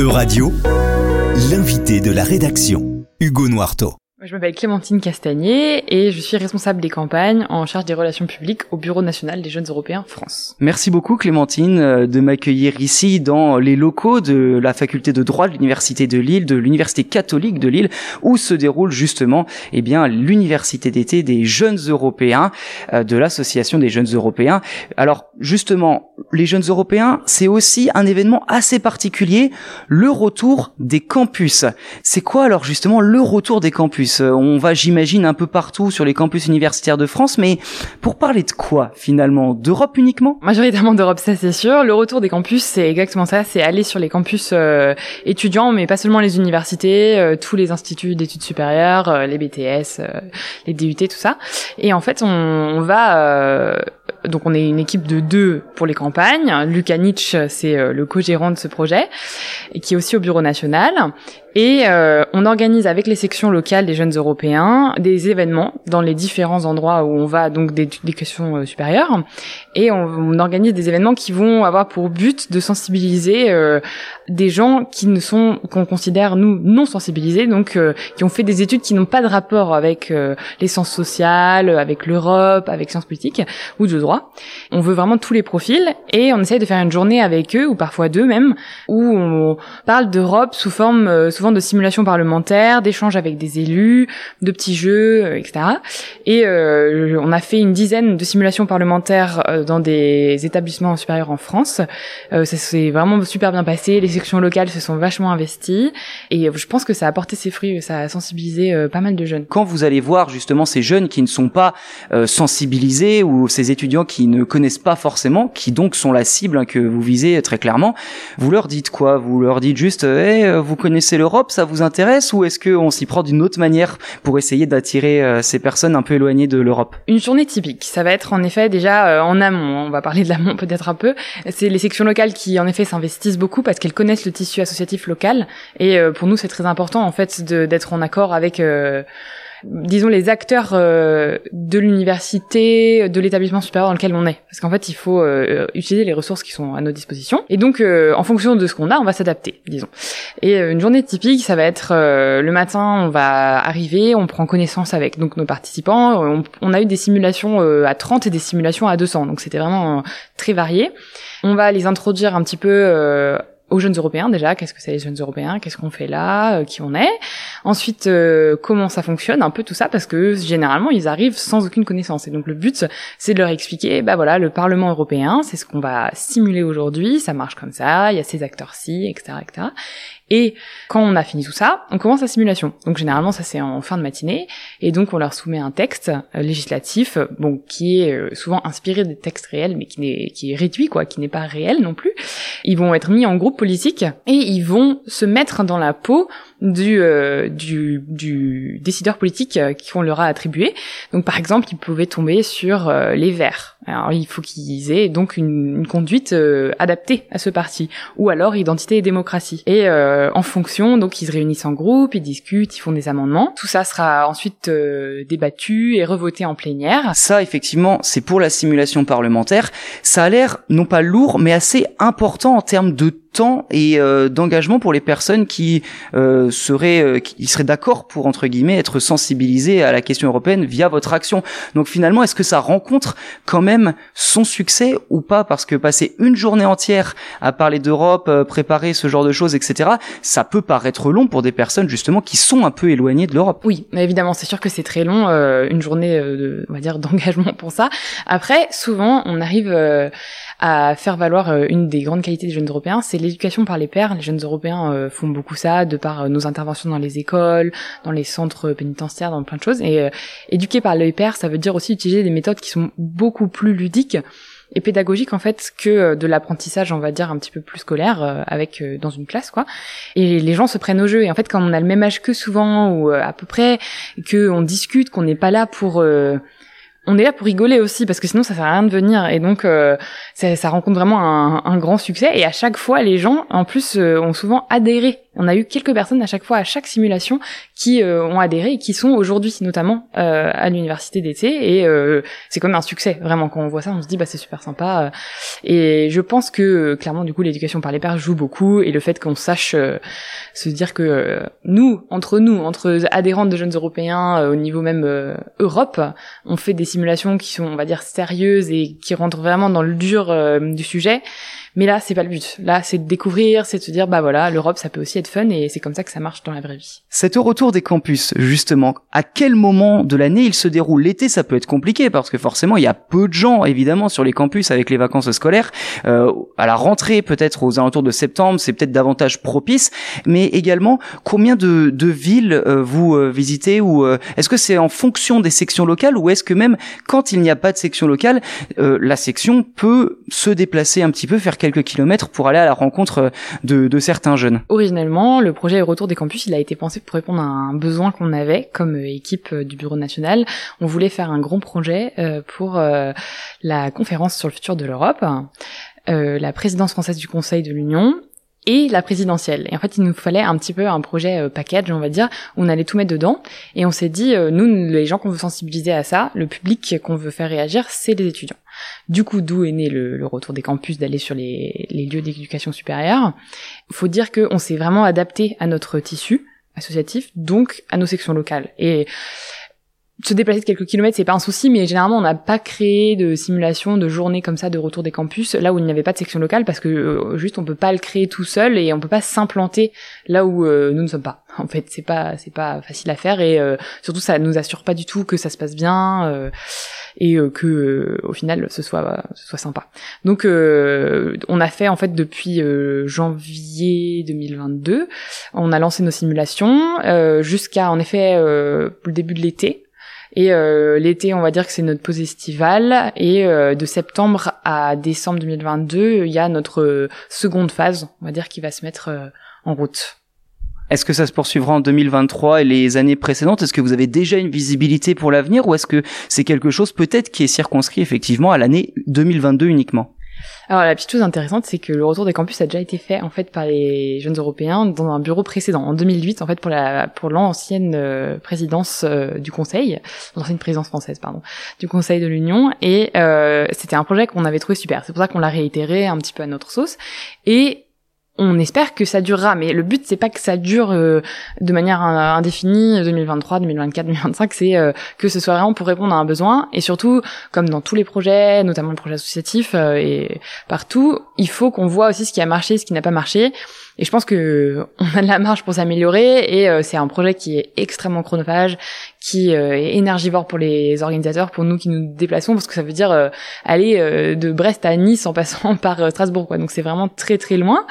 Euradio, l'invité de la rédaction, Hugo Noirteau. Je m'appelle Clémentine Castagnier et je suis responsable des campagnes en charge des relations publiques au Bureau national des jeunes européens France. Merci beaucoup Clémentine euh, de m'accueillir ici dans les locaux de la faculté de droit de l'université de Lille, de l'université catholique de Lille, où se déroule justement eh bien l'université d'été des jeunes européens euh, de l'association des jeunes européens. Alors justement, les jeunes européens, c'est aussi un événement assez particulier, le retour des campus. C'est quoi alors justement le retour des campus? Euh, on va, j'imagine, un peu partout sur les campus universitaires de France, mais pour parler de quoi finalement? D'Europe uniquement? Majoritairement d'Europe, ça c'est sûr. Le retour des campus, c'est exactement ça, c'est aller sur les campus euh, étudiants, mais pas seulement les universités, euh, tous les instituts d'études supérieures, les BTS, les DUT, tout ça. Et en fait, on, on va donc on est une équipe de deux pour les campagnes. Nietzsche, c'est le co-gérant de ce projet, et qui est aussi au bureau national. Et euh, on organise avec les sections locales des jeunes européens des événements dans les différents endroits où on va donc d'éducation euh, supérieure. Et on, organise des événements qui vont avoir pour but de sensibiliser euh, des gens qui ne sont qu'on considère nous non sensibilisés, donc euh, qui ont fait des études qui n'ont pas de rapport avec euh, les sciences sociales, avec l'Europe, avec sciences politiques ou de droit. On veut vraiment tous les profils et on essaye de faire une journée avec eux ou parfois deux même où on parle d'Europe sous forme souvent de simulations parlementaires, d'échanges avec des élus, de petits jeux, euh, etc. Et euh, on a fait une dizaine de simulations parlementaires euh, dans des établissements supérieurs en France. ça s'est vraiment super bien passé. Les sections locales se sont vachement investies et je pense que ça a apporté ses fruits. Ça a sensibilisé pas mal de jeunes. Quand vous allez voir justement ces jeunes qui ne sont pas sensibilisés ou ces étudiants qui ne connaissent pas forcément, qui donc sont la cible hein, que vous visez très clairement, vous leur dites quoi? Vous leur dites juste, hey, vous connaissez l'Europe ça vous intéresse ou est-ce qu'on s'y prend d'une autre manière pour essayer d'attirer euh, ces personnes un peu éloignées de l'Europe? Une journée typique, ça va être en effet déjà euh, en amont, on va parler de l'amont peut-être un peu, c'est les sections locales qui en effet s'investissent beaucoup parce qu'elles connaissent le tissu associatif local et euh, pour nous c'est très important en fait d'être en accord avec disons les acteurs euh, de l'université, de l'établissement supérieur dans lequel on est, parce qu'en fait il faut euh, utiliser les ressources qui sont à nos dispositions, et donc euh, en fonction de ce qu'on a, on va s'adapter, disons. Et une journée typique, ça va être le matin, on va arriver, on prend connaissance avec donc nos participants, on, on a eu des simulations à 30 et des simulations à 200, donc c'était vraiment très varié. On va les introduire un petit peu aux jeunes européens déjà, qu'est-ce que c'est les jeunes européens, qu'est-ce qu'on fait là, euh, qui on est. Ensuite, euh, comment ça fonctionne, un peu tout ça, parce que généralement ils arrivent sans aucune connaissance. Et donc le but, c'est de leur expliquer, bah voilà, le Parlement européen, c'est ce qu'on va simuler aujourd'hui, ça marche comme ça, il y a ces acteurs-ci, etc., etc. Et quand on a fini tout ça, on commence la simulation. Donc généralement ça c'est en fin de matinée et donc on leur soumet un texte euh, législatif bon qui est euh, souvent inspiré des textes réels mais qui n'est qui est réduit quoi, qui n'est pas réel non plus. Ils vont être mis en groupe politique et ils vont se mettre dans la peau du, euh, du, du décideur politique qu'on leur a attribué. Donc par exemple, ils pouvaient tomber sur les Verts. Alors il faut qu'ils aient donc une, une conduite adaptée à ce parti, ou alors identité et démocratie. Et euh, en fonction, donc ils se réunissent en groupe, ils discutent, ils font des amendements. Tout ça sera ensuite euh, débattu et revoté en plénière. Ça, effectivement, c'est pour la simulation parlementaire. Ça a l'air non pas lourd, mais assez important en termes de temps et euh, d'engagement pour les personnes qui euh, seraient euh, qui seraient d'accord pour entre guillemets être sensibilisées à la question européenne via votre action. Donc finalement, est-ce que ça rencontre quand même son succès ou pas? Parce que passer une journée entière à parler d'Europe, euh, préparer ce genre de choses, etc., ça peut paraître long pour des personnes justement qui sont un peu éloignées de l'Europe. Oui, mais évidemment, c'est sûr que c'est très long, une journée, de, on va dire, d'engagement pour ça. Après, souvent, on arrive à faire valoir une des grandes qualités des jeunes européens, c'est l'éducation par les pairs. Les jeunes Européens euh, font beaucoup ça de par euh, nos interventions dans les écoles, dans les centres pénitentiaires, dans plein de choses. Et euh, éduquer par les pairs, ça veut dire aussi utiliser des méthodes qui sont beaucoup plus ludiques et pédagogiques en fait que de l'apprentissage on va dire un petit peu plus scolaire avec dans une classe quoi et les gens se prennent au jeu et en fait quand on a le même âge que souvent ou à peu près que on discute qu'on n'est pas là pour on est là pour rigoler aussi parce que sinon ça sert à rien de venir. Et donc euh, ça, rencontre vraiment un, grand succès. Et à chaque fois les gens en plus euh, ont souvent adhéré On a eu quelques personnes à chaque fois, à chaque simulation, qui ont adhéré et qui sont aujourd'hui notamment à l'université d'été. Et c'est comme un succès, vraiment. Quand on voit ça, on se dit, bah c'est super sympa. Et je pense que clairement, du coup, l'éducation par les pairs joue beaucoup et le fait qu'on sache se dire que nous, entre nous, entre adhérents de jeunes européens au niveau même Europe, on fait des simulations qui sont, on va dire, sérieuses et qui rentrent vraiment dans le dur du sujet. Mais là, c'est pas le but. Là, c'est de découvrir, c'est de se dire, bah voilà, l'Europe, ça peut aussi être fun et c'est comme ça que ça marche dans la vraie vie. Cet retour des campus, justement, à quel moment de l'année il se déroule? L'été, ça peut être compliqué parce que forcément, il y a peu de gens, évidemment, sur les campus avec les vacances scolaires. Euh, à la rentrée, peut-être aux alentours de septembre, c'est peut-être davantage propice. Mais également, combien de, de villes euh, vous euh, visitez ou euh, est-ce que c'est en fonction des sections locales ou est-ce que même quand il n'y a pas de section locale, la section peut se déplacer un petit peu, faire quelques kilomètres pour aller à la rencontre de, de certains jeunes. Originellement, le projet Retour des campus, il a été pensé pour répondre à un besoin qu'on avait comme équipe du bureau national. On voulait faire un grand projet euh, pour euh, la conférence sur le futur de l'Europe. Euh, la présidence française du Conseil de l'Union et la présidentielle. Et en fait, il nous fallait un petit peu un projet euh, package, on va dire, on allait tout mettre dedans. Et on s'est dit, euh, nous, les gens qu'on veut sensibiliser à ça, le public qu'on veut faire réagir, c'est les étudiants. Du coup, d'où est né le, retour des campus, d'aller sur les, les lieux d'éducation supérieure. Il faut dire qu'on s'est vraiment adapté à notre tissu associatif, donc à nos sections locales. Et se déplacer de quelques kilomètres, c'est pas un souci, mais généralement on n'a pas créé de simulation de journée comme ça de retour des campus là où il n'y avait pas de section locale parce que euh, juste on peut pas le créer tout seul et on peut pas s'implanter là où euh, nous ne sommes pas. En fait, c'est pas c'est pas facile à faire et euh, surtout ça nous assure pas du tout que ça se passe bien et que au final ce soit ce soit sympa. Donc on a fait en fait depuis janvier 2022, on a lancé nos simulations jusqu'à en effet le début de l'été et euh, l'été, on va dire que c'est notre pause estivale. Et euh, de septembre à décembre 2022, il y a notre euh, seconde phase, on va dire, qui va se mettre en route. Est-ce que ça se poursuivra en 2023 et les années précédentes? Est-ce que vous avez déjà une visibilité pour l'avenir ou est-ce que c'est quelque chose peut-être qui est circonscrit effectivement à l'année 2022 uniquement? Alors la petite chose intéressante, c'est que le retour des campus a déjà été fait en fait par les jeunes européens dans un bureau précédent, en 2008 en fait pour la pour l'ancienne euh, présidence euh, du Conseil, l'ancienne présidence française pardon, du Conseil de l'Union et euh, c'était un projet qu'on avait trouvé super. C'est pour ça qu'on l'a réitéré un petit peu à notre sauce et on espère que ça durera, mais le but c'est pas que ça dure euh, de manière indéfinie 2023, 2024, 2025, c'est euh, que ce soit vraiment pour répondre à un besoin et surtout comme dans tous les projets, notamment le projet associatif euh, et partout, il faut qu'on voit aussi ce qui a marché, ce qui n'a pas marché. Et je pense que on a de la marge pour s'améliorer et c'est un projet qui est extrêmement chronophage, qui est énergivore pour les organisateurs, pour nous qui nous déplaçons, parce que ça veut dire aller de Brest à Nice en passant par Strasbourg, quoi. Donc c'est vraiment très très loin.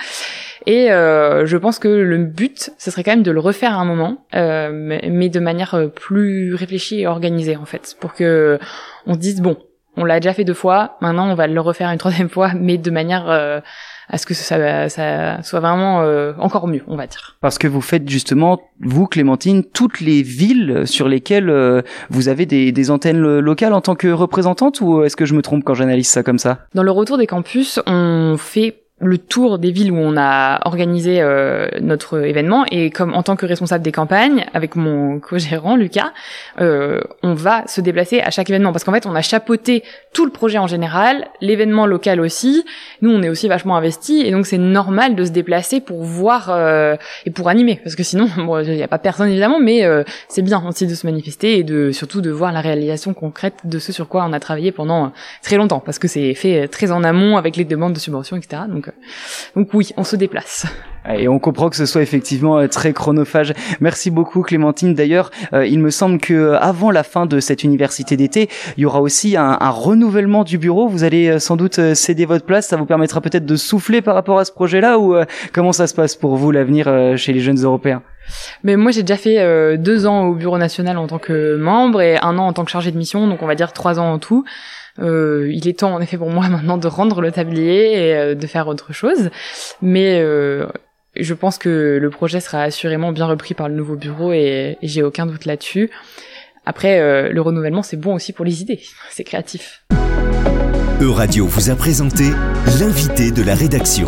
Et euh, je pense que le but, ce serait quand même de le refaire à un moment, euh, mais, de manière euh, plus réfléchie et organisée en fait, pour que on se dise bon, on l'a déjà fait deux fois, maintenant on va le refaire une troisième fois, mais de manière à ce que ça, ça soit vraiment encore mieux, on va dire. Parce que vous faites justement, vous Clémentine, toutes les villes sur lesquelles vous avez des, des, antennes locales en tant que représentante, ou est-ce que je me trompe quand j'analyse ça comme ça? Dans le retour des campus, on fait le tour des villes où on a organisé euh, notre événement. Et comme en tant que responsable des campagnes avec mon co-gérant Lucas, euh, on va se déplacer à chaque événement. Parce qu'en fait on a chapeauté tout le projet en général, l'événement local aussi. Nous on est aussi vachement investis. Et donc c'est normal de se déplacer pour voir euh, et pour animer. Parce que sinon bon il n'y a pas personne évidemment mais c'est bien aussi de se manifester et de surtout de voir la réalisation concrète de ce sur quoi on a travaillé pendant très longtemps. Parce que c'est fait très en amont avec les demandes de subventions etc. Donc donc oui, on se déplace. Et on comprend que ce soit effectivement euh, très chronophage. Merci beaucoup Clémentine. D'ailleurs, euh, il me semble que euh, avant la fin de cette université d'été, il y aura aussi un, renouvellement du bureau. Vous allez sans doute céder votre place. Ça vous permettra peut-être de souffler par rapport à ce projet-là ou comment ça se passe pour vous l'avenir chez les jeunes européens? Mais moi j'ai déjà fait deux ans au bureau national en tant que membre et un an en tant que chargé de mission, donc on va dire trois ans en tout. Euh, il est temps en effet pour moi maintenant de rendre le tablier et euh, de faire autre chose. Mais euh, je pense que le projet sera assurément bien repris par le nouveau bureau et, j'ai aucun doute là-dessus. Après, le renouvellement, c'est bon aussi pour les idées. C'est créatif. Euradio vous a présenté l'invité de la rédaction.